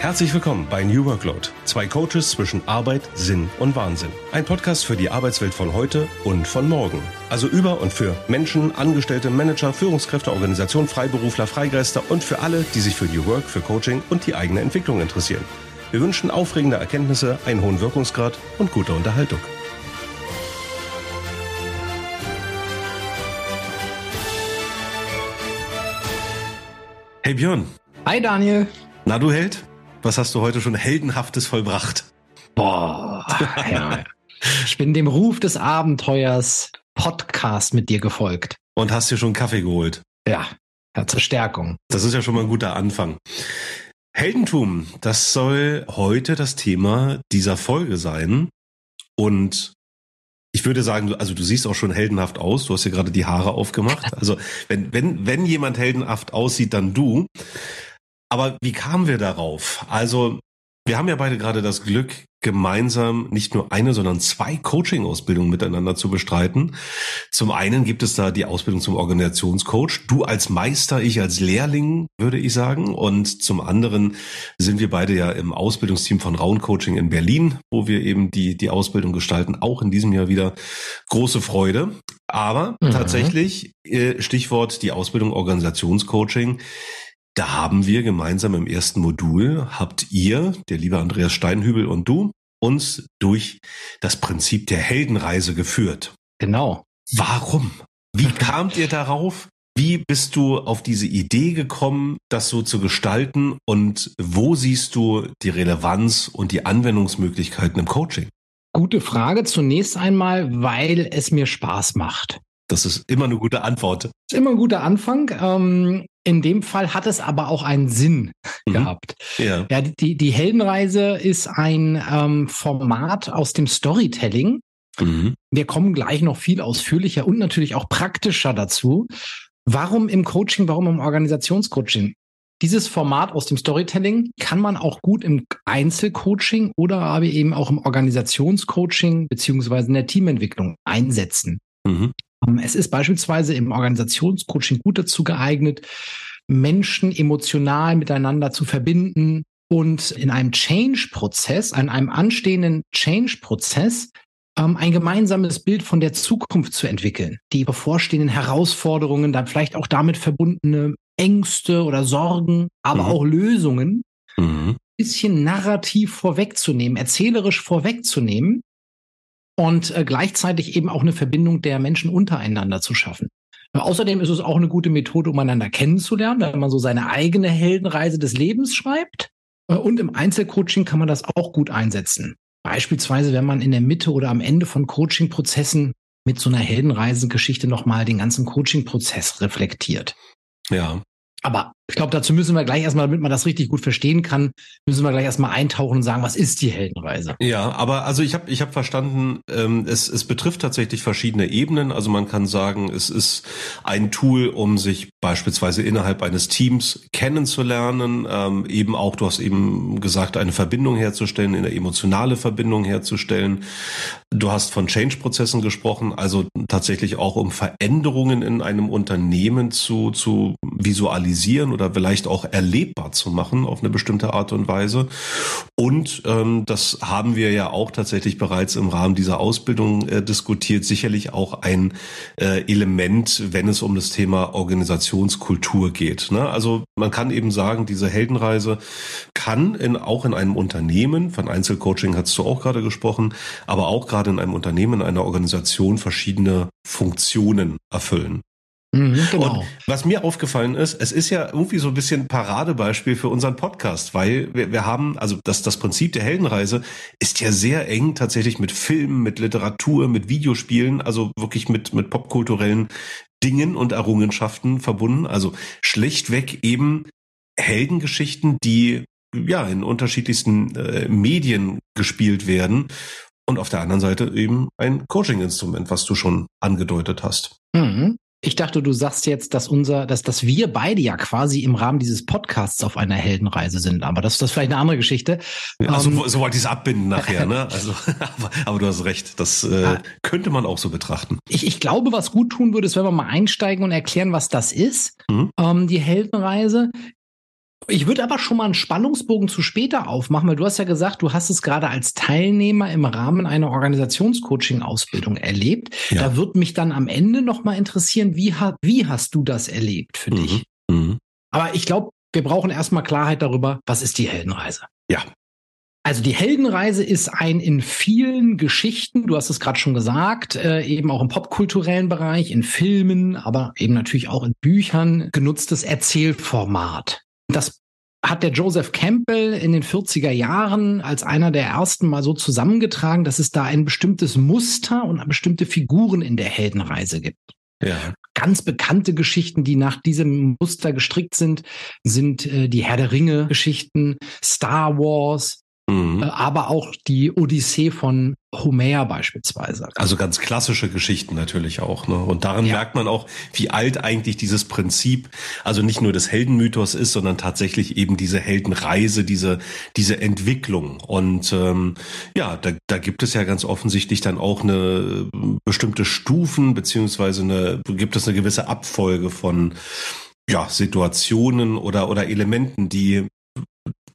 Herzlich willkommen bei New Workload. Zwei Coaches zwischen Arbeit, Sinn und Wahnsinn. Ein Podcast für die Arbeitswelt von heute und von morgen. Also über und für Menschen, Angestellte, Manager, Führungskräfte, Organisationen, Freiberufler, Freigeister und für alle, die sich für New Work, für Coaching und die eigene Entwicklung interessieren. Wir wünschen aufregende Erkenntnisse, einen hohen Wirkungsgrad und gute Unterhaltung. Hey Björn. Hi Daniel. Na du Held? Was hast du heute schon heldenhaftes vollbracht? Boah, ja. ich bin dem Ruf des Abenteuers Podcast mit dir gefolgt. Und hast dir schon Kaffee geholt? Ja, ja, zur Stärkung. Das ist ja schon mal ein guter Anfang. Heldentum, das soll heute das Thema dieser Folge sein. Und ich würde sagen, also du siehst auch schon heldenhaft aus. Du hast hier gerade die Haare aufgemacht. Also wenn, wenn, wenn jemand heldenhaft aussieht, dann du. Aber wie kamen wir darauf? Also, wir haben ja beide gerade das Glück, gemeinsam nicht nur eine, sondern zwei Coaching-Ausbildungen miteinander zu bestreiten. Zum einen gibt es da die Ausbildung zum Organisationscoach. Du als Meister, ich als Lehrling, würde ich sagen. Und zum anderen sind wir beide ja im Ausbildungsteam von Raun Coaching in Berlin, wo wir eben die, die Ausbildung gestalten. Auch in diesem Jahr wieder große Freude. Aber mhm. tatsächlich, äh, Stichwort die Ausbildung Organisationscoaching da haben wir gemeinsam im ersten Modul, habt ihr, der liebe Andreas Steinhübel und du, uns durch das Prinzip der Heldenreise geführt. Genau. Warum? Wie kamt ihr darauf? Wie bist du auf diese Idee gekommen, das so zu gestalten? Und wo siehst du die Relevanz und die Anwendungsmöglichkeiten im Coaching? Gute Frage. Zunächst einmal, weil es mir Spaß macht. Das ist immer eine gute Antwort. Das ist immer ein guter Anfang. Ähm, in dem Fall hat es aber auch einen Sinn mhm. gehabt. Ja. ja die, die Heldenreise ist ein ähm, Format aus dem Storytelling. Mhm. Wir kommen gleich noch viel ausführlicher und natürlich auch praktischer dazu. Warum im Coaching, warum im Organisationscoaching? Dieses Format aus dem Storytelling kann man auch gut im Einzelcoaching oder aber eben auch im Organisationscoaching beziehungsweise in der Teamentwicklung einsetzen. Mhm. Ähm, es ist beispielsweise im Organisationscoaching gut dazu geeignet, Menschen emotional miteinander zu verbinden und in einem Change-Prozess, an einem anstehenden Change-Prozess, ähm, ein gemeinsames Bild von der Zukunft zu entwickeln. Die bevorstehenden Herausforderungen, dann vielleicht auch damit verbundene Ängste oder Sorgen, aber mhm. auch Lösungen, mhm. bisschen narrativ vorwegzunehmen, erzählerisch vorwegzunehmen und äh, gleichzeitig eben auch eine Verbindung der Menschen untereinander zu schaffen. Außerdem ist es auch eine gute Methode, um einander kennenzulernen, wenn man so seine eigene Heldenreise des Lebens schreibt. Äh, und im Einzelcoaching kann man das auch gut einsetzen. Beispielsweise, wenn man in der Mitte oder am Ende von Coaching-Prozessen mit so einer Heldenreisengeschichte nochmal den ganzen Coaching-Prozess reflektiert. Ja. Aber ich glaube, dazu müssen wir gleich erstmal, damit man das richtig gut verstehen kann, müssen wir gleich erstmal eintauchen und sagen, was ist die Heldenreise? Ja, aber also ich habe ich hab verstanden, ähm, es, es betrifft tatsächlich verschiedene Ebenen. Also man kann sagen, es ist ein Tool, um sich beispielsweise innerhalb eines Teams kennenzulernen, ähm, eben auch, du hast eben gesagt, eine Verbindung herzustellen, eine emotionale Verbindung herzustellen. Du hast von Change-Prozessen gesprochen, also tatsächlich auch um Veränderungen in einem Unternehmen zu, zu visualisieren oder vielleicht auch erlebbar zu machen auf eine bestimmte Art und Weise. Und ähm, das haben wir ja auch tatsächlich bereits im Rahmen dieser Ausbildung äh, diskutiert, sicherlich auch ein äh, Element, wenn es um das Thema Organisationskultur geht. Ne? Also man kann eben sagen, diese Heldenreise kann in, auch in einem Unternehmen, von Einzelcoaching hast du auch gerade gesprochen, aber auch gerade in einem Unternehmen, in einer Organisation verschiedene Funktionen erfüllen. Mhm, genau. Und was mir aufgefallen ist, es ist ja irgendwie so ein bisschen Paradebeispiel für unseren Podcast, weil wir, wir haben, also das, das Prinzip der Heldenreise ist ja sehr eng tatsächlich mit Filmen, mit Literatur, mit Videospielen, also wirklich mit, mit popkulturellen Dingen und Errungenschaften verbunden. Also schlichtweg eben Heldengeschichten, die ja in unterschiedlichsten äh, Medien gespielt werden. Und auf der anderen Seite eben ein Coaching-Instrument, was du schon angedeutet hast. Mhm. Ich dachte, du sagst jetzt, dass unser, dass, dass wir beide ja quasi im Rahmen dieses Podcasts auf einer Heldenreise sind. Aber das, das ist vielleicht eine andere Geschichte. Also um, so wollte ich es abbinden nachher, ne? Also, aber, aber du hast recht. Das äh, könnte man auch so betrachten. Ich, ich glaube, was gut tun würde, ist, wenn wir mal einsteigen und erklären, was das ist. Mhm. Ähm, die Heldenreise. Ich würde aber schon mal einen Spannungsbogen zu später aufmachen, weil du hast ja gesagt, du hast es gerade als Teilnehmer im Rahmen einer Organisationscoaching-Ausbildung erlebt. Ja. Da würde mich dann am Ende noch mal interessieren, wie, wie hast du das erlebt für mhm. dich? Mhm. Aber ich glaube, wir brauchen erstmal Klarheit darüber, was ist die Heldenreise? Ja. Also die Heldenreise ist ein in vielen Geschichten, du hast es gerade schon gesagt, äh, eben auch im popkulturellen Bereich, in Filmen, aber eben natürlich auch in Büchern genutztes Erzählformat. Das hat der Joseph Campbell in den 40er Jahren als einer der ersten mal so zusammengetragen, dass es da ein bestimmtes Muster und bestimmte Figuren in der Heldenreise gibt. Ja. Ganz bekannte Geschichten, die nach diesem Muster gestrickt sind, sind äh, die Herr der Ringe Geschichten, Star Wars, Mhm. Äh, aber auch die Odyssee von Homer beispielsweise. Also ganz klassische Geschichten natürlich auch. Ne? Und daran ja. merkt man auch, wie alt eigentlich dieses Prinzip, also nicht nur des Heldenmythos ist, sondern tatsächlich eben diese Heldenreise, diese, diese Entwicklung. Und ähm, ja, da, da gibt es ja ganz offensichtlich dann auch eine bestimmte Stufen, beziehungsweise eine, gibt es eine gewisse Abfolge von ja, Situationen oder, oder Elementen, die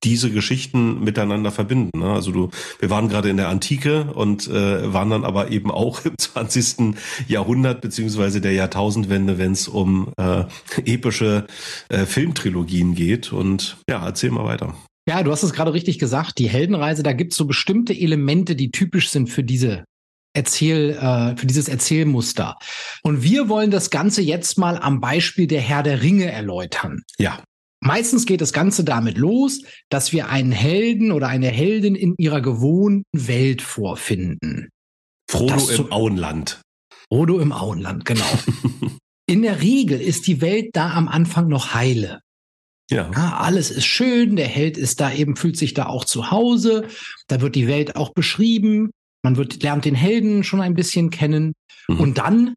diese Geschichten miteinander verbinden. Ne? Also du, wir waren gerade in der Antike und äh, waren dann aber eben auch im 20. Jahrhundert beziehungsweise der Jahrtausendwende, wenn es um äh, epische äh, Filmtrilogien geht. Und ja, erzähl mal weiter. Ja, du hast es gerade richtig gesagt. Die Heldenreise, da gibt es so bestimmte Elemente, die typisch sind für diese Erzähl, äh, für dieses Erzählmuster. Und wir wollen das Ganze jetzt mal am Beispiel der Herr der Ringe erläutern. Ja. Meistens geht das Ganze damit los, dass wir einen Helden oder eine Heldin in ihrer gewohnten Welt vorfinden. Frodo im Auenland. Frodo im Auenland, genau. in der Regel ist die Welt da am Anfang noch heile. Ja. ja. Alles ist schön, der Held ist da eben, fühlt sich da auch zu Hause. Da wird die Welt auch beschrieben. Man wird, lernt den Helden schon ein bisschen kennen. Mhm. Und dann,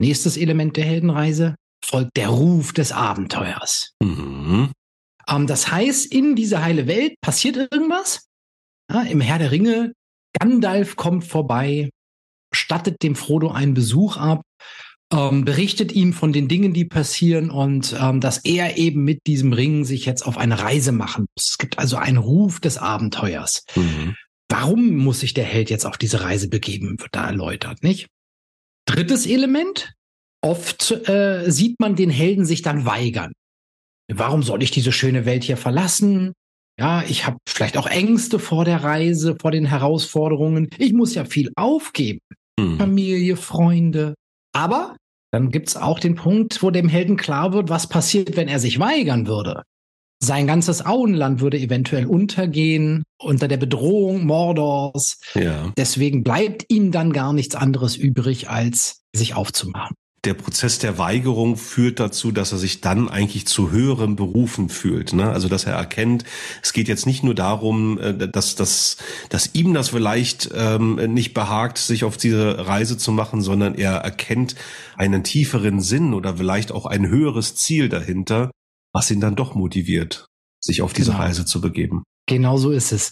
nächstes Element der Heldenreise, folgt der Ruf des Abenteuers. Mhm. Ähm, das heißt, in dieser heile Welt passiert irgendwas. Ja, Im Herr der Ringe, Gandalf kommt vorbei, stattet dem Frodo einen Besuch ab, ähm, berichtet ihm von den Dingen, die passieren und ähm, dass er eben mit diesem Ring sich jetzt auf eine Reise machen muss. Es gibt also einen Ruf des Abenteuers. Mhm. Warum muss sich der Held jetzt auf diese Reise begeben, wird da erläutert, nicht? Drittes Element, Oft äh, sieht man den Helden sich dann weigern. Warum soll ich diese schöne Welt hier verlassen? Ja, ich habe vielleicht auch Ängste vor der Reise, vor den Herausforderungen. Ich muss ja viel aufgeben. Mhm. Familie, Freunde. Aber dann gibt's auch den Punkt, wo dem Helden klar wird, was passiert, wenn er sich weigern würde. Sein ganzes Auenland würde eventuell untergehen unter der Bedrohung Mordors. Ja. Deswegen bleibt ihm dann gar nichts anderes übrig, als sich aufzumachen der Prozess der Weigerung führt dazu, dass er sich dann eigentlich zu höheren Berufen fühlt. Ne? Also dass er erkennt, es geht jetzt nicht nur darum, äh, dass, dass, dass ihm das vielleicht ähm, nicht behagt, sich auf diese Reise zu machen, sondern er erkennt einen tieferen Sinn oder vielleicht auch ein höheres Ziel dahinter, was ihn dann doch motiviert, sich auf diese genau. Reise zu begeben. Genau so ist es.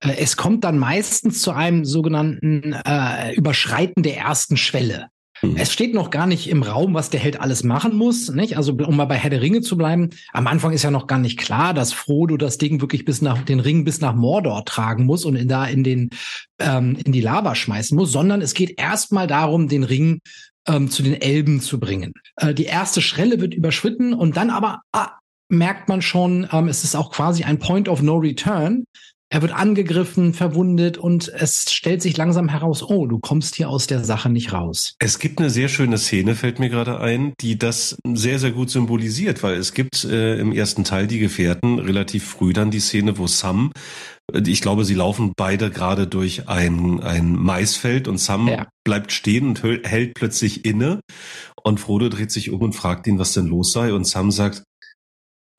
Äh, es kommt dann meistens zu einem sogenannten äh, Überschreiten der ersten Schwelle. Mhm. Es steht noch gar nicht im Raum, was der Held alles machen muss. Nicht? Also um mal bei Herr der Ringe zu bleiben, am Anfang ist ja noch gar nicht klar, dass Frodo das Ding wirklich bis nach den Ring bis nach Mordor tragen muss und in, da in den ähm, in die Lava schmeißen muss, sondern es geht erstmal darum, den Ring ähm, zu den Elben zu bringen. Äh, die erste Schrelle wird überschritten und dann aber ah, merkt man schon, ähm, es ist auch quasi ein Point of No Return. Er wird angegriffen, verwundet und es stellt sich langsam heraus, oh, du kommst hier aus der Sache nicht raus. Es gibt eine sehr schöne Szene, fällt mir gerade ein, die das sehr, sehr gut symbolisiert, weil es gibt äh, im ersten Teil die Gefährten relativ früh dann die Szene, wo Sam äh, ich glaube, sie laufen beide gerade durch ein, ein Maisfeld und Sam ja. bleibt stehen und hält plötzlich inne. Und Frodo dreht sich um und fragt ihn, was denn los sei. Und Sam sagt,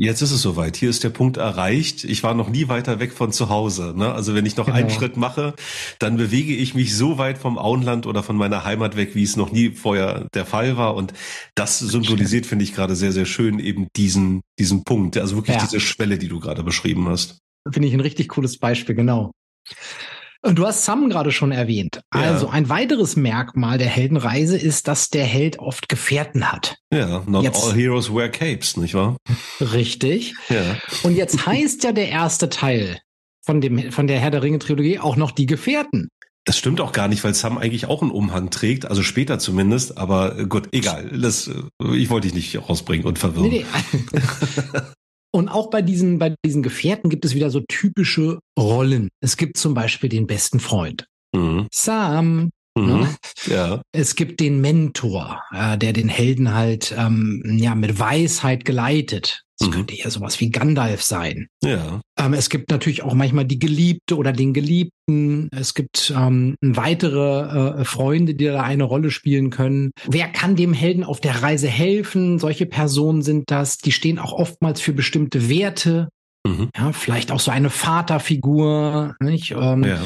Jetzt ist es soweit. Hier ist der Punkt erreicht. Ich war noch nie weiter weg von zu Hause. Ne? Also wenn ich noch genau. einen Schritt mache, dann bewege ich mich so weit vom Auenland oder von meiner Heimat weg, wie es noch nie vorher der Fall war. Und das symbolisiert, finde ich gerade sehr, sehr schön eben diesen, diesen Punkt. Also wirklich ja. diese Schwelle, die du gerade beschrieben hast. Finde ich ein richtig cooles Beispiel, genau. Und du hast Sam gerade schon erwähnt. Ja. Also ein weiteres Merkmal der Heldenreise ist, dass der Held oft Gefährten hat. Ja, not jetzt, all heroes wear capes, nicht wahr? Richtig. Ja. Und jetzt heißt ja der erste Teil von dem von der Herr der Ringe Trilogie auch noch die Gefährten. Das stimmt auch gar nicht, weil Sam eigentlich auch einen Umhang trägt, also später zumindest, aber äh, gut, egal. Das, äh, ich wollte dich nicht rausbringen und verwirren. Nee, nee. und auch bei diesen, bei diesen Gefährten gibt es wieder so typische Rollen. Es gibt zum Beispiel den besten Freund. Mhm. Sam, Mhm, ne? ja. Es gibt den Mentor, äh, der den Helden halt ähm, ja mit Weisheit geleitet. Das mhm. könnte ja sowas wie Gandalf sein. Ja. Ähm, es gibt natürlich auch manchmal die Geliebte oder den Geliebten. Es gibt ähm, weitere äh, Freunde, die da eine Rolle spielen können. Wer kann dem Helden auf der Reise helfen? Solche Personen sind das. Die stehen auch oftmals für bestimmte Werte. Mhm. Ja, vielleicht auch so eine Vaterfigur, nicht? Ähm, ja.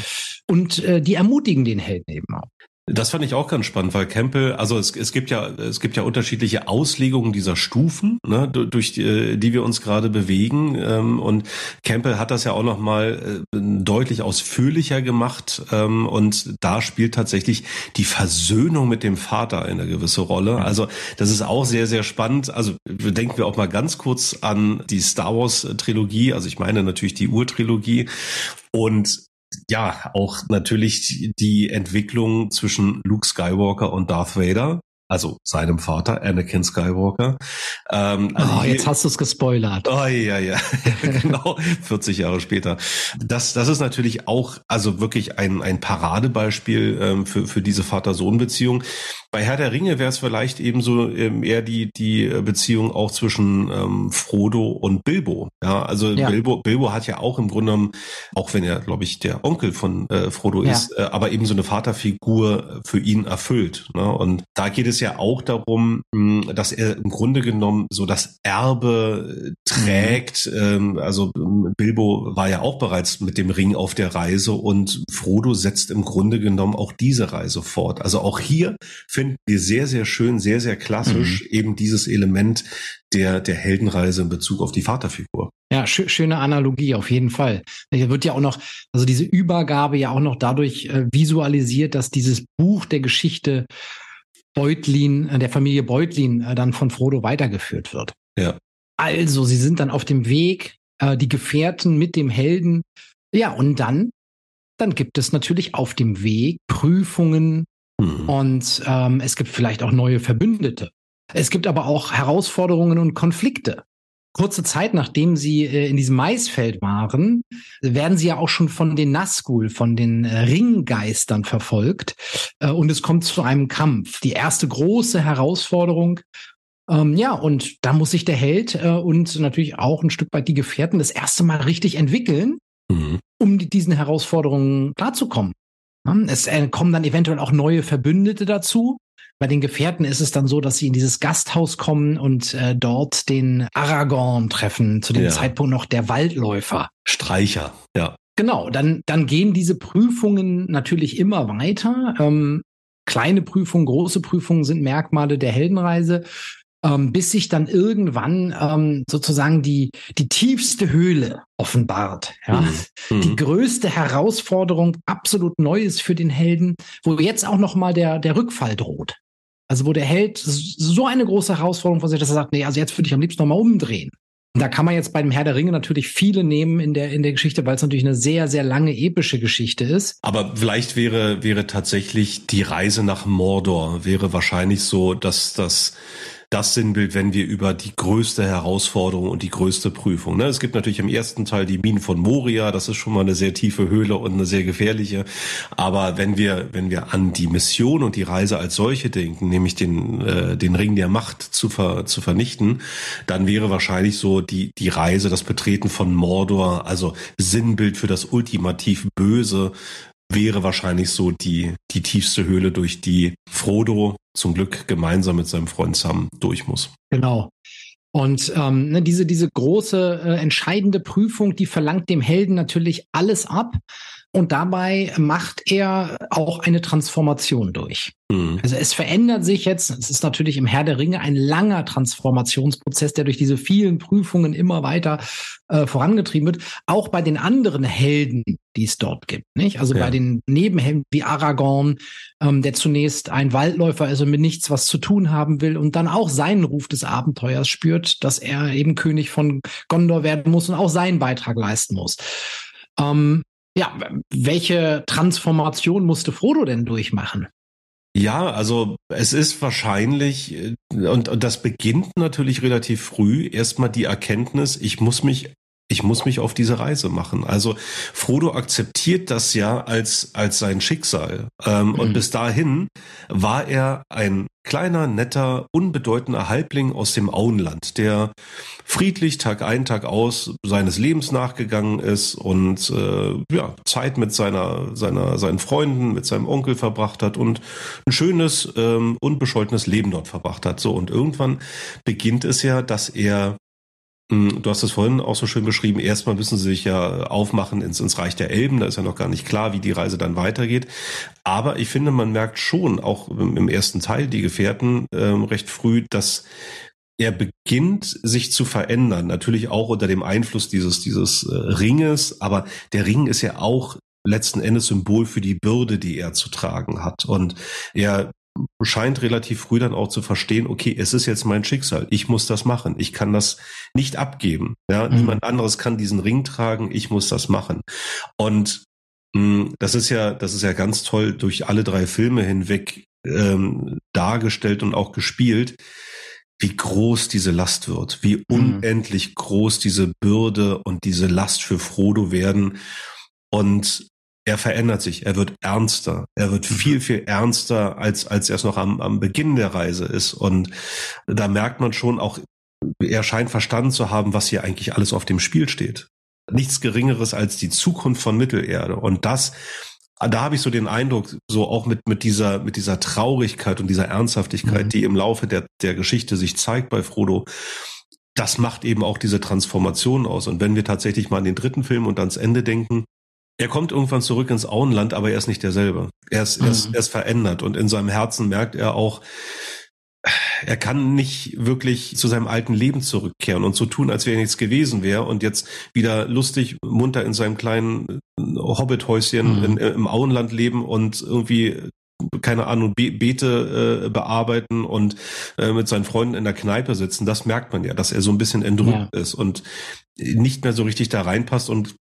Und äh, die ermutigen den Helden eben auch. Das fand ich auch ganz spannend, weil Campbell, also es, es gibt ja es gibt ja unterschiedliche Auslegungen dieser Stufen, ne, durch die, die wir uns gerade bewegen. Ähm, und Campbell hat das ja auch noch mal äh, deutlich ausführlicher gemacht. Ähm, und da spielt tatsächlich die Versöhnung mit dem Vater eine gewisse Rolle. Also das ist auch sehr sehr spannend. Also denken wir auch mal ganz kurz an die Star Wars Trilogie. Also ich meine natürlich die Urtrilogie. Und ja, auch natürlich die Entwicklung zwischen Luke Skywalker und Darth Vader also seinem Vater, Anakin Skywalker. Ähm, also oh, jetzt hast du es gespoilert. Oh ja, ja, genau, 40 Jahre später. Das, das ist natürlich auch, also wirklich ein, ein Paradebeispiel ähm, für, für diese Vater-Sohn-Beziehung. Bei Herr der Ringe wäre es vielleicht ebenso ähm, eher die, die Beziehung auch zwischen ähm, Frodo und Bilbo. Ja, also ja. Bilbo, Bilbo hat ja auch im Grunde genommen, auch wenn er, glaube ich, der Onkel von äh, Frodo ja. ist, äh, aber eben so eine Vaterfigur für ihn erfüllt. Ne? Und da geht es ja auch darum, hm, dass er im Grunde genommen so das Erbe trägt. Mhm. Also Bilbo war ja auch bereits mit dem Ring auf der Reise und Frodo setzt im Grunde genommen auch diese Reise fort. Also auch hier finden wir sehr, sehr schön, sehr, sehr klassisch mhm. eben dieses Element der, der Heldenreise in Bezug auf die Vaterfigur. Ja, sch schöne Analogie auf jeden Fall. Hier wird ja auch noch, also diese Übergabe ja auch noch dadurch äh, visualisiert, dass dieses Buch der Geschichte Beutlin, äh, der Familie Beutlin äh, dann von Frodo weitergeführt wird. Ja. Also, sie sind dann auf dem Weg, äh, die Gefährten mit dem Helden. Ja, und dann, dann gibt es natürlich auf dem Weg Prüfungen mhm. und ähm, es gibt vielleicht auch neue Verbündete. Es gibt aber auch Herausforderungen und Konflikte kurze Zeit nachdem sie äh, in diesem Maisfeld waren, werden sie ja auch schon von den Nazgul, von den äh, Ringgeistern verfolgt. Äh, und es kommt zu einem Kampf. Die erste große Herausforderung. Ähm, ja, und da muss sich der Held äh, und natürlich auch ein Stück weit die Gefährten das erste Mal richtig entwickeln, mhm. um die, diesen Herausforderungen klarzukommen. Es äh, kommen dann eventuell auch neue Verbündete dazu. Bei den Gefährten ist es dann so, dass sie in dieses Gasthaus kommen und äh, dort den Aragorn treffen, zu dem ja. Zeitpunkt noch der Waldläufer. Streicher, ja. Genau, dann, dann gehen diese Prüfungen natürlich immer weiter. Ähm, kleine Prüfungen, große Prüfungen sind Merkmale der Heldenreise, ähm, bis sich dann irgendwann ähm, sozusagen die, die tiefste Höhle offenbart. Ja? Mhm. Die mhm. größte Herausforderung, absolut neu ist für den Helden, wo jetzt auch noch mal der, der Rückfall droht. Also wo der Held so eine große Herausforderung vor sich, dass er sagt, nee, also jetzt würde ich am liebsten nochmal umdrehen. Und da kann man jetzt bei dem Herr der Ringe natürlich viele nehmen in der, in der Geschichte, weil es natürlich eine sehr, sehr lange epische Geschichte ist. Aber vielleicht wäre, wäre tatsächlich die Reise nach Mordor wäre wahrscheinlich so, dass das das Sinnbild, wenn wir über die größte Herausforderung und die größte Prüfung. Ne? Es gibt natürlich im ersten Teil die Minen von Moria, das ist schon mal eine sehr tiefe Höhle und eine sehr gefährliche. Aber wenn wir, wenn wir an die Mission und die Reise als solche denken, nämlich den, äh, den Ring der Macht zu, ver, zu vernichten, dann wäre wahrscheinlich so die, die Reise, das Betreten von Mordor, also Sinnbild für das ultimativ Böse, wäre wahrscheinlich so die, die tiefste Höhle, durch die Frodo zum Glück gemeinsam mit seinem Freund Sam durch muss. Genau. Und ähm, ne, diese, diese große, äh, entscheidende Prüfung, die verlangt dem Helden natürlich alles ab. Und dabei macht er auch eine Transformation durch. Mhm. Also es verändert sich jetzt, es ist natürlich im Herr der Ringe ein langer Transformationsprozess, der durch diese vielen Prüfungen immer weiter äh, vorangetrieben wird. Auch bei den anderen Helden, die es dort gibt. Nicht? Also ja. bei den Nebenhelden wie Aragorn, ähm, der zunächst ein Waldläufer ist und mit nichts was zu tun haben will und dann auch seinen Ruf des Abenteuers spürt, dass er eben König von Gondor werden muss und auch seinen Beitrag leisten muss. Ähm, ja, welche Transformation musste Frodo denn durchmachen? Ja, also es ist wahrscheinlich, äh, und, und das beginnt natürlich relativ früh, erstmal die Erkenntnis, ich muss mich ich muss mich auf diese Reise machen. Also Frodo akzeptiert das ja als, als sein Schicksal. Ähm, mhm. Und bis dahin war er ein kleiner, netter, unbedeutender Halbling aus dem Auenland, der friedlich Tag ein, Tag aus seines Lebens nachgegangen ist und äh, ja, Zeit mit seiner, seiner, seinen Freunden, mit seinem Onkel verbracht hat und ein schönes, ähm, unbescholtenes Leben dort verbracht hat. So, und irgendwann beginnt es ja, dass er Du hast es vorhin auch so schön beschrieben. Erstmal müssen sie sich ja aufmachen ins, ins Reich der Elben. Da ist ja noch gar nicht klar, wie die Reise dann weitergeht. Aber ich finde, man merkt schon, auch im ersten Teil, die Gefährten, ähm, recht früh, dass er beginnt sich zu verändern. Natürlich auch unter dem Einfluss dieses, dieses äh, Ringes. Aber der Ring ist ja auch letzten Endes Symbol für die Bürde, die er zu tragen hat. Und er scheint relativ früh dann auch zu verstehen, okay, es ist jetzt mein Schicksal, ich muss das machen, ich kann das nicht abgeben. Ja, mhm. niemand anderes kann diesen Ring tragen, ich muss das machen. Und mh, hm, das ist ja, das ist ja ganz toll durch alle drei Filme hinweg ähm, dargestellt und auch gespielt wie groß diese Last wird, wie mhm. unendlich groß diese Bürde und diese Last für Frodo werden. Und er verändert sich, er wird ernster, er wird mhm. viel, viel ernster, als, als er es noch am, am Beginn der Reise ist. Und da merkt man schon auch, er scheint verstanden zu haben, was hier eigentlich alles auf dem Spiel steht. Nichts Geringeres als die Zukunft von Mittelerde. Und das, da habe ich so den Eindruck, so auch mit, mit dieser, mit dieser Traurigkeit und dieser Ernsthaftigkeit, mhm. die im Laufe der, der Geschichte sich zeigt bei Frodo, das macht eben auch diese Transformation aus. Und wenn wir tatsächlich mal an den dritten Film und ans Ende denken, er kommt irgendwann zurück ins Auenland, aber er ist nicht derselbe. Er ist, mhm. er, ist, mhm. er ist verändert und in seinem Herzen merkt er auch, er kann nicht wirklich zu seinem alten Leben zurückkehren und so tun, als wäre nichts gewesen wäre und jetzt wieder lustig, munter in seinem kleinen Hobbithäuschen mhm. in, im Auenland leben und irgendwie keine Ahnung, Be Beete äh, bearbeiten und äh, mit seinen Freunden in der Kneipe sitzen, das merkt man ja, dass er so ein bisschen entrückt ja. ist und nicht mehr so richtig da reinpasst und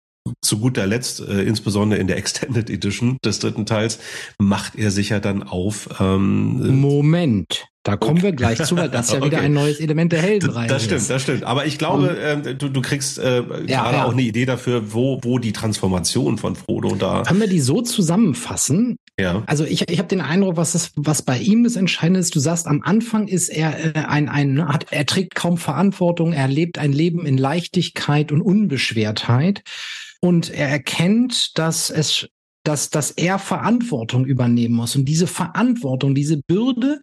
zu guter Letzt, äh, insbesondere in der Extended Edition des dritten Teils, macht er sich ja dann auf. Ähm, Moment. Da kommen wir gleich zu, weil das ja okay. wieder ein neues Element der Heldenreihe Das stimmt, ist. das stimmt. Aber ich glaube, um, äh, du, du kriegst äh, ja, gerade ja. auch eine Idee dafür, wo, wo die Transformation von Frodo da. Können wir die so zusammenfassen? Ja. Also ich, ich habe den Eindruck, was das, was bei ihm das Entscheidende ist. Du sagst, am Anfang ist er äh, ein, ein, hat, er trägt kaum Verantwortung, er lebt ein Leben in Leichtigkeit und Unbeschwertheit. Und er erkennt, dass es dass, dass er Verantwortung übernehmen muss. Und diese Verantwortung, diese Bürde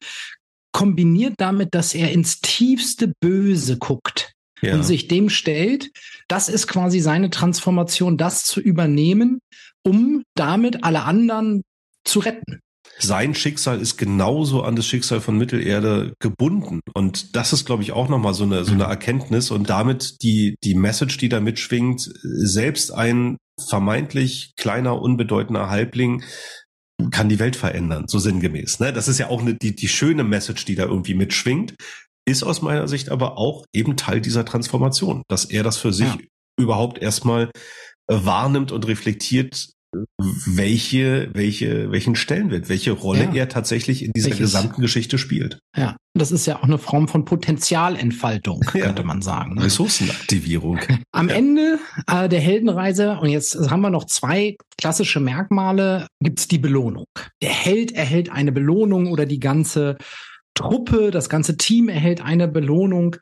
kombiniert damit, dass er ins tiefste Böse guckt ja. und sich dem stellt. Das ist quasi seine Transformation, das zu übernehmen, um damit alle anderen zu retten sein Schicksal ist genauso an das Schicksal von Mittelerde gebunden. Und das ist, glaube ich, auch nochmal so eine, so eine mhm. Erkenntnis und damit die, die Message, die da mitschwingt, selbst ein vermeintlich kleiner, unbedeutender Halbling kann die Welt verändern, so sinngemäß. Ne? Das ist ja auch eine, die, die schöne Message, die da irgendwie mitschwingt, ist aus meiner Sicht aber auch eben Teil dieser Transformation, dass er das für sich ja. überhaupt erstmal wahrnimmt und reflektiert, welche, welche, welchen Stellenwert, welche Rolle ja. er tatsächlich in dieser Welches? gesamten Geschichte spielt. Ja, das ist ja auch eine Form von Potenzialentfaltung, könnte ja. man sagen. Ne? Ressourcenaktivierung. Am ja. Ende äh, der Heldenreise, und jetzt haben wir noch zwei klassische Merkmale, gibt's die Belohnung. Der Held erhält eine Belohnung oder die ganze Truppe, das ganze Team erhält eine Belohnung.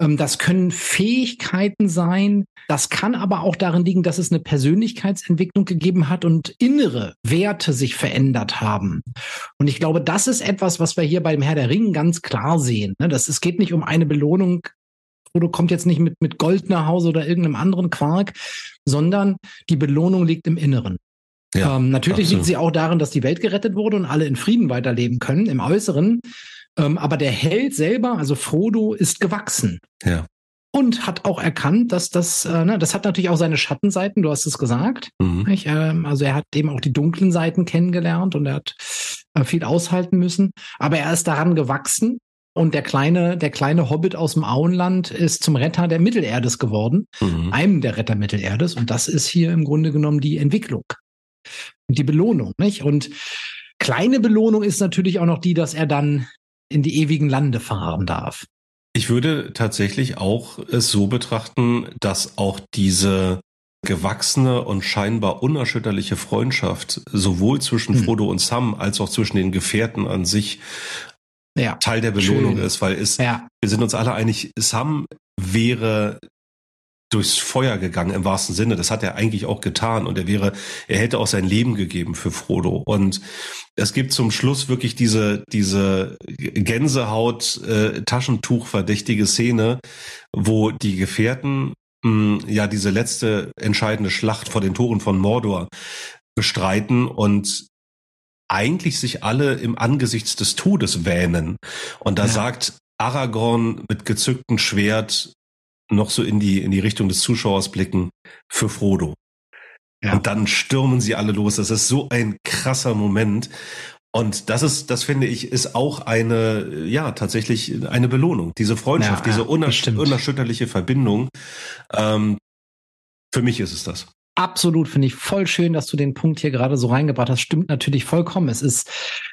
Ähm, das können Fähigkeiten sein. Das kann aber auch darin liegen, dass es eine Persönlichkeitsentwicklung gegeben hat und innere Werte sich verändert haben. Und ich glaube, das ist etwas, was wir hier beim Herr der Ringen ganz klar sehen. Ne? Das, es geht nicht um eine Belohnung, Frodo kommt jetzt nicht mit, mit Gold nach Hause oder irgendeinem anderen Quark, sondern die Belohnung liegt im Inneren. Ja, ähm, natürlich absolut. liegt sie auch darin, dass die Welt gerettet wurde und alle in Frieden weiterleben können im Äußeren. Ähm, aber der Held selber, also Frodo, ist gewachsen. Ja. Und hat auch erkannt, dass das, äh, ne, das hat natürlich auch seine Schattenseiten, du hast es gesagt. Mhm. Ähm, also er hat eben auch die dunklen Seiten kennengelernt und er hat äh, viel aushalten müssen. Aber er ist daran gewachsen und der kleine, der kleine Hobbit aus dem Auenland ist zum Retter der Mittelerdes geworden, mhm. einem der Retter Mittelerdes. Und das ist hier im Grunde genommen die Entwicklung die Belohnung, nicht? Und kleine Belohnung ist natürlich auch noch die, dass er dann in die ewigen Lande fahren darf. Ich würde tatsächlich auch es so betrachten, dass auch diese gewachsene und scheinbar unerschütterliche Freundschaft sowohl zwischen hm. Frodo und Sam als auch zwischen den Gefährten an sich ja. Teil der Belohnung Schön. ist, weil es, ja. wir sind uns alle einig, Sam wäre durchs Feuer gegangen im wahrsten Sinne. Das hat er eigentlich auch getan und er wäre, er hätte auch sein Leben gegeben für Frodo. Und es gibt zum Schluss wirklich diese diese Gänsehaut äh, Taschentuch verdächtige Szene, wo die Gefährten mh, ja diese letzte entscheidende Schlacht vor den Toren von Mordor bestreiten und eigentlich sich alle im Angesichts des Todes wähnen. Und da ja. sagt Aragorn mit gezücktem Schwert, noch so in die, in die Richtung des Zuschauers blicken für Frodo. Ja. Und dann stürmen sie alle los. Das ist so ein krasser Moment. Und das ist, das finde ich, ist auch eine, ja, tatsächlich eine Belohnung. Diese Freundschaft, ja, diese unersch unerschütterliche Verbindung. Ähm, für mich ist es das. Absolut, finde ich voll schön, dass du den Punkt hier gerade so reingebracht hast. Stimmt natürlich vollkommen. Es ist,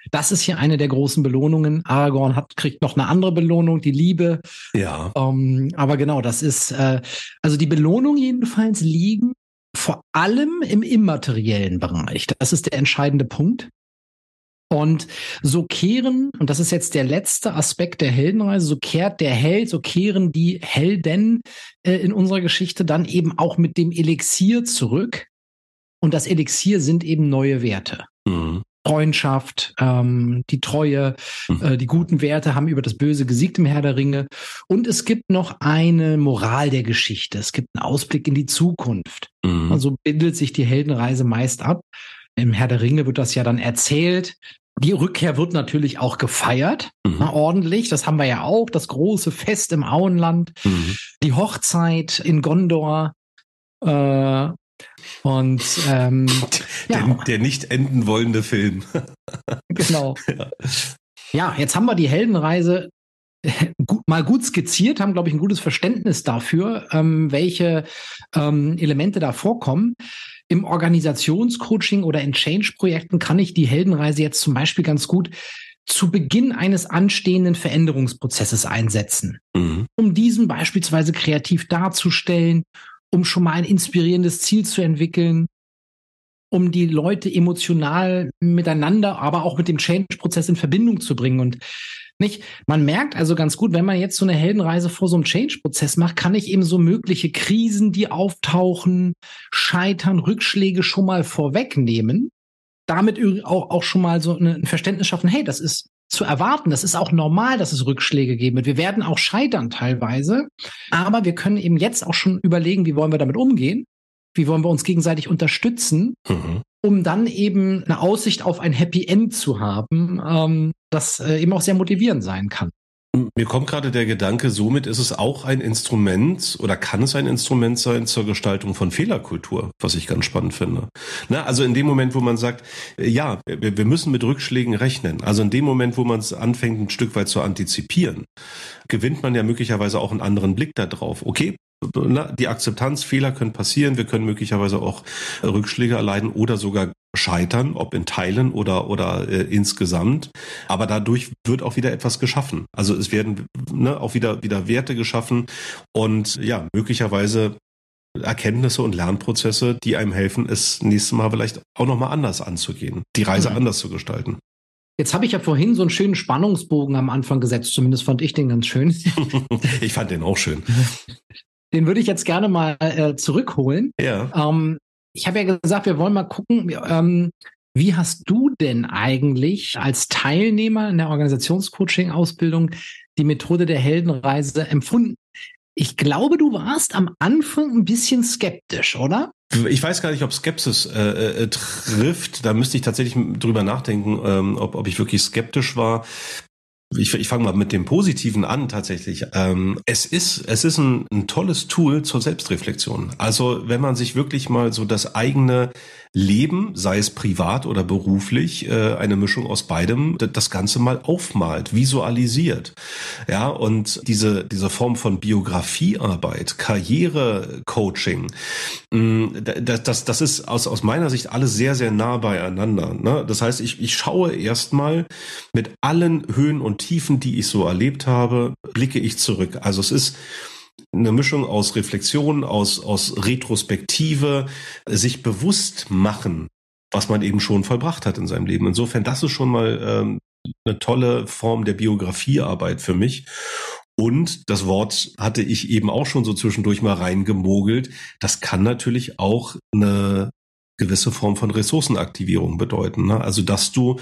das ist hier eine der großen Belohnungen. Aragorn hat, kriegt noch eine andere Belohnung, die Liebe. Ja. Ähm, aber genau, das ist, äh, also die Belohnung jedenfalls liegen vor allem im immateriellen Bereich. Das ist der entscheidende Punkt. Und so kehren, und das ist jetzt der letzte Aspekt der Heldenreise, so kehrt der Held, so kehren die Helden äh, in unserer Geschichte dann eben auch mit dem Elixier zurück. Und das Elixier sind eben neue Werte. Mhm. Freundschaft, ähm, die Treue, mhm. äh, die guten Werte haben über das Böse gesiegt im Herr der Ringe. Und es gibt noch eine Moral der Geschichte. Es gibt einen Ausblick in die Zukunft. Mhm. Und so bindet sich die Heldenreise meist ab. Im Herr der Ringe wird das ja dann erzählt. Die Rückkehr wird natürlich auch gefeiert, mhm. na, ordentlich. Das haben wir ja auch. Das große Fest im Auenland, mhm. die Hochzeit in Gondor. Äh, und ähm, der, ja. der nicht enden wollende Film. genau. Ja. ja, jetzt haben wir die Heldenreise mal gut skizziert, haben, glaube ich, ein gutes Verständnis dafür, ähm, welche ähm, Elemente da vorkommen. Im Organisationscoaching oder in Change-Projekten kann ich die Heldenreise jetzt zum Beispiel ganz gut zu Beginn eines anstehenden Veränderungsprozesses einsetzen, mhm. um diesen beispielsweise kreativ darzustellen, um schon mal ein inspirierendes Ziel zu entwickeln, um die Leute emotional miteinander, aber auch mit dem Change-Prozess in Verbindung zu bringen. Und nicht? Man merkt also ganz gut, wenn man jetzt so eine Heldenreise vor so einem Change-Prozess macht, kann ich eben so mögliche Krisen, die auftauchen, Scheitern, Rückschläge schon mal vorwegnehmen. Damit auch, auch schon mal so ein Verständnis schaffen, hey, das ist zu erwarten. Das ist auch normal, dass es Rückschläge geben wird. Wir werden auch scheitern teilweise. Aber wir können eben jetzt auch schon überlegen, wie wollen wir damit umgehen? Wie wollen wir uns gegenseitig unterstützen? Mhm um dann eben eine Aussicht auf ein Happy End zu haben, ähm, das äh, eben auch sehr motivierend sein kann. Mir kommt gerade der Gedanke, somit ist es auch ein Instrument oder kann es ein Instrument sein zur Gestaltung von Fehlerkultur, was ich ganz spannend finde. Na, also in dem Moment, wo man sagt, äh, ja, wir, wir müssen mit Rückschlägen rechnen. Also in dem Moment, wo man es anfängt, ein Stück weit zu antizipieren, gewinnt man ja möglicherweise auch einen anderen Blick darauf. Okay, die Akzeptanz, Fehler können passieren, wir können möglicherweise auch Rückschläge erleiden oder sogar scheitern, ob in Teilen oder oder äh, insgesamt. Aber dadurch wird auch wieder etwas geschaffen. Also es werden ne, auch wieder wieder Werte geschaffen und ja möglicherweise Erkenntnisse und Lernprozesse, die einem helfen, es nächstes Mal vielleicht auch noch mal anders anzugehen, die Reise mhm. anders zu gestalten. Jetzt habe ich ja vorhin so einen schönen Spannungsbogen am Anfang gesetzt, zumindest fand ich den ganz schön. ich fand den auch schön. Den würde ich jetzt gerne mal äh, zurückholen. Ja. Ähm, ich habe ja gesagt, wir wollen mal gucken, ähm, wie hast du denn eigentlich als Teilnehmer in der Organisationscoaching-Ausbildung die Methode der Heldenreise empfunden? Ich glaube, du warst am Anfang ein bisschen skeptisch, oder? ich weiß gar nicht, ob Skepsis äh, äh, trifft. Da müsste ich tatsächlich drüber nachdenken, ähm, ob, ob ich wirklich skeptisch war ich, ich fange mal mit dem Positiven an tatsächlich. Ähm, es ist, es ist ein, ein tolles Tool zur Selbstreflexion. Also wenn man sich wirklich mal so das eigene Leben, sei es privat oder beruflich, äh, eine Mischung aus beidem, das Ganze mal aufmalt, visualisiert. Ja, und diese, diese Form von Biografiearbeit, Karrierecoaching, mm, das, das, das ist aus, aus meiner Sicht alles sehr, sehr nah beieinander. Ne? Das heißt, ich, ich schaue erstmal mit allen Höhen und Tiefen, die ich so erlebt habe, blicke ich zurück. Also es ist eine Mischung aus Reflexion, aus, aus Retrospektive, sich bewusst machen, was man eben schon vollbracht hat in seinem Leben. Insofern, das ist schon mal ähm, eine tolle Form der Biografiearbeit für mich. Und das Wort hatte ich eben auch schon so zwischendurch mal reingemogelt. Das kann natürlich auch eine gewisse Form von Ressourcenaktivierung bedeuten. Ne? Also, dass du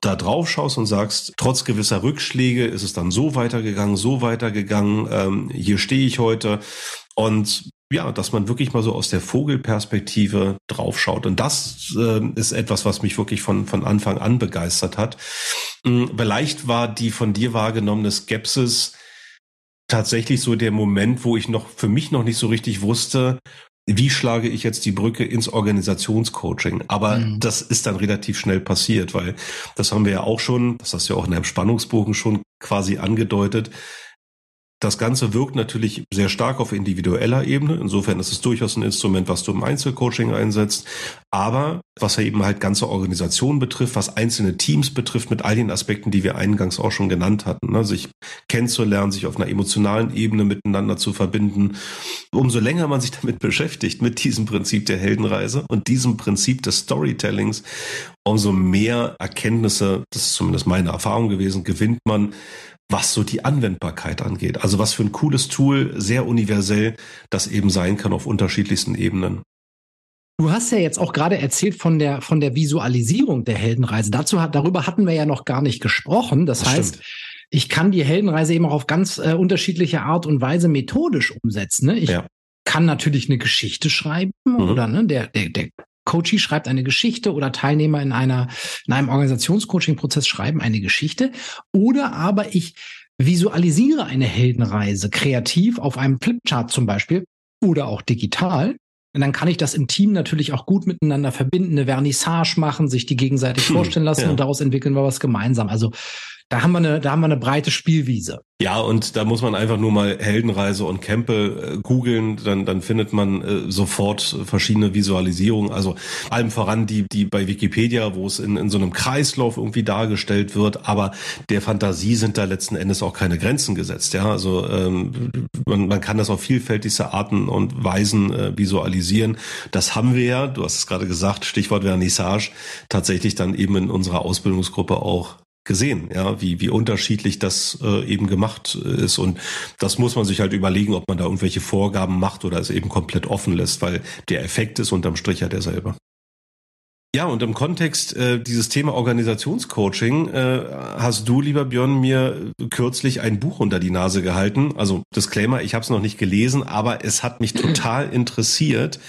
da drauf schaust und sagst, trotz gewisser Rückschläge ist es dann so weitergegangen, so weitergegangen, ähm, hier stehe ich heute. Und ja, dass man wirklich mal so aus der Vogelperspektive draufschaut. Und das äh, ist etwas, was mich wirklich von, von Anfang an begeistert hat. Ähm, vielleicht war die von dir wahrgenommene Skepsis tatsächlich so der Moment, wo ich noch für mich noch nicht so richtig wusste, wie schlage ich jetzt die Brücke ins Organisationscoaching? Aber mhm. das ist dann relativ schnell passiert, weil das haben wir ja auch schon, das hast du ja auch in einem Spannungsbogen schon quasi angedeutet, das Ganze wirkt natürlich sehr stark auf individueller Ebene. Insofern ist es durchaus ein Instrument, was du im Einzelcoaching einsetzt. Aber was ja eben halt ganze Organisationen betrifft, was einzelne Teams betrifft, mit all den Aspekten, die wir eingangs auch schon genannt hatten, ne? sich kennenzulernen, sich auf einer emotionalen Ebene miteinander zu verbinden. Umso länger man sich damit beschäftigt, mit diesem Prinzip der Heldenreise und diesem Prinzip des Storytellings, umso mehr Erkenntnisse, das ist zumindest meine Erfahrung gewesen, gewinnt man was so die Anwendbarkeit angeht. Also was für ein cooles Tool, sehr universell, das eben sein kann auf unterschiedlichsten Ebenen. Du hast ja jetzt auch gerade erzählt von der, von der Visualisierung der Heldenreise. Dazu hat, darüber hatten wir ja noch gar nicht gesprochen. Das, das heißt, stimmt. ich kann die Heldenreise eben auch auf ganz äh, unterschiedliche Art und Weise methodisch umsetzen. Ne? Ich ja. kann natürlich eine Geschichte schreiben mhm. oder ne, der, der, der Coachie schreibt eine Geschichte oder Teilnehmer in einer, in einem Organisationscoaching-Prozess schreiben eine Geschichte. Oder aber ich visualisiere eine Heldenreise kreativ auf einem Flipchart zum Beispiel oder auch digital. Und dann kann ich das im Team natürlich auch gut miteinander verbinden, eine Vernissage machen, sich die gegenseitig hm, vorstellen lassen ja. und daraus entwickeln wir was gemeinsam. Also da haben wir eine, da haben wir eine breite Spielwiese. Ja, und da muss man einfach nur mal Heldenreise und Campbell äh, googeln, dann, dann findet man äh, sofort verschiedene Visualisierungen. Also allem voran die, die bei Wikipedia, wo es in, in so einem Kreislauf irgendwie dargestellt wird, aber der Fantasie sind da letzten Endes auch keine Grenzen gesetzt. Ja, also ähm, man, man kann das auf vielfältigste Arten und Weisen äh, visualisieren. Das haben wir ja, du hast es gerade gesagt, Stichwort Vernissage, tatsächlich dann eben in unserer Ausbildungsgruppe auch gesehen, ja, wie, wie unterschiedlich das äh, eben gemacht äh, ist. Und das muss man sich halt überlegen, ob man da irgendwelche Vorgaben macht oder es eben komplett offen lässt, weil der Effekt ist unterm Strich ja derselbe. Ja, und im Kontext äh, dieses Thema Organisationscoaching äh, hast du, lieber Björn, mir kürzlich ein Buch unter die Nase gehalten. Also Disclaimer, ich habe es noch nicht gelesen, aber es hat mich total interessiert.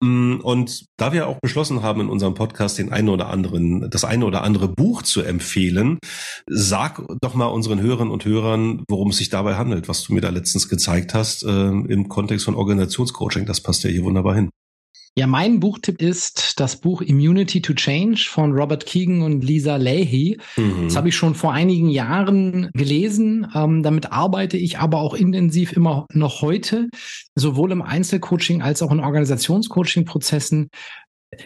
Mm, und da wir auch beschlossen haben, in unserem Podcast den einen oder anderen, das eine oder andere Buch zu empfehlen, sag doch mal unseren Hörern und Hörern, worum es sich dabei handelt, was du mir da letztens gezeigt hast, äh, im Kontext von Organisationscoaching. Das passt ja hier wunderbar hin. Ja, mein Buchtipp ist das Buch Immunity to Change von Robert Keegan und Lisa Leahy. Mhm. Das habe ich schon vor einigen Jahren gelesen. Ähm, damit arbeite ich aber auch intensiv immer noch heute, sowohl im Einzelcoaching als auch in Organisationscoaching-Prozessen.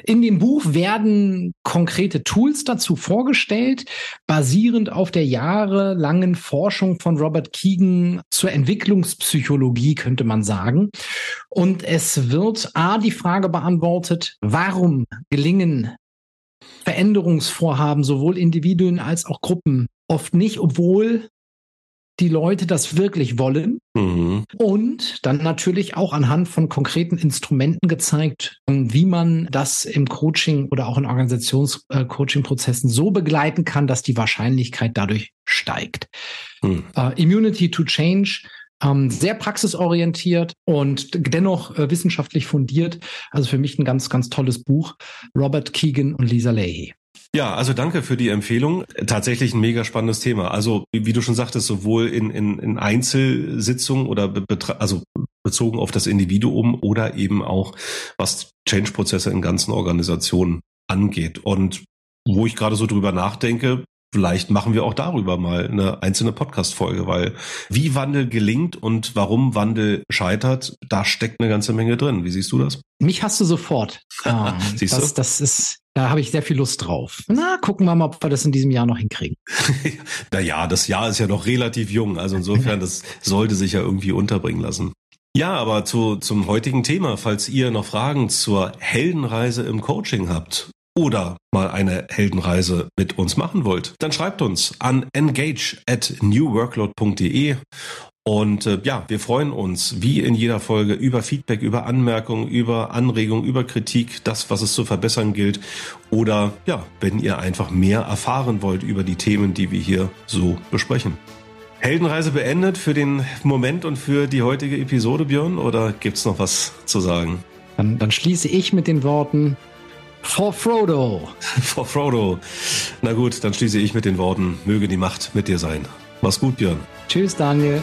In dem Buch werden konkrete Tools dazu vorgestellt, basierend auf der jahrelangen Forschung von Robert Keegan zur Entwicklungspsychologie, könnte man sagen. Und es wird A, die Frage beantwortet, warum gelingen Veränderungsvorhaben sowohl Individuen als auch Gruppen oft nicht, obwohl die Leute das wirklich wollen. Mhm. Und dann natürlich auch anhand von konkreten Instrumenten gezeigt, wie man das im Coaching oder auch in Organisationscoaching-Prozessen so begleiten kann, dass die Wahrscheinlichkeit dadurch steigt. Mhm. Uh, Immunity to Change ähm, sehr praxisorientiert und dennoch äh, wissenschaftlich fundiert. Also für mich ein ganz, ganz tolles Buch. Robert Keegan und Lisa Leahy. Ja, also danke für die Empfehlung. Tatsächlich ein mega spannendes Thema. Also wie du schon sagtest, sowohl in, in, in Einzelsitzungen oder also bezogen auf das Individuum oder eben auch was Change-Prozesse in ganzen Organisationen angeht. Und wo ich gerade so drüber nachdenke, vielleicht machen wir auch darüber mal eine einzelne Podcast-Folge, weil wie Wandel gelingt und warum Wandel scheitert, da steckt eine ganze Menge drin. Wie siehst du das? Mich hast du sofort. Ähm, Siehst das, du? das ist, da habe ich sehr viel Lust drauf. Na, gucken wir mal, ob wir das in diesem Jahr noch hinkriegen. naja, das Jahr ist ja noch relativ jung, also insofern, das sollte sich ja irgendwie unterbringen lassen. Ja, aber zu, zum heutigen Thema, falls ihr noch Fragen zur Heldenreise im Coaching habt oder mal eine Heldenreise mit uns machen wollt, dann schreibt uns an engage at newworkload.de und äh, ja, wir freuen uns wie in jeder Folge über Feedback, über Anmerkungen, über Anregungen, über Kritik, das, was es zu verbessern gilt. Oder ja, wenn ihr einfach mehr erfahren wollt über die Themen, die wir hier so besprechen. Heldenreise beendet für den Moment und für die heutige Episode, Björn, oder gibt's noch was zu sagen? Dann, dann schließe ich mit den Worten For Frodo. For Frodo. Na gut, dann schließe ich mit den Worten, möge die Macht mit dir sein. Mach's gut, Björn. Tschüss, Daniel.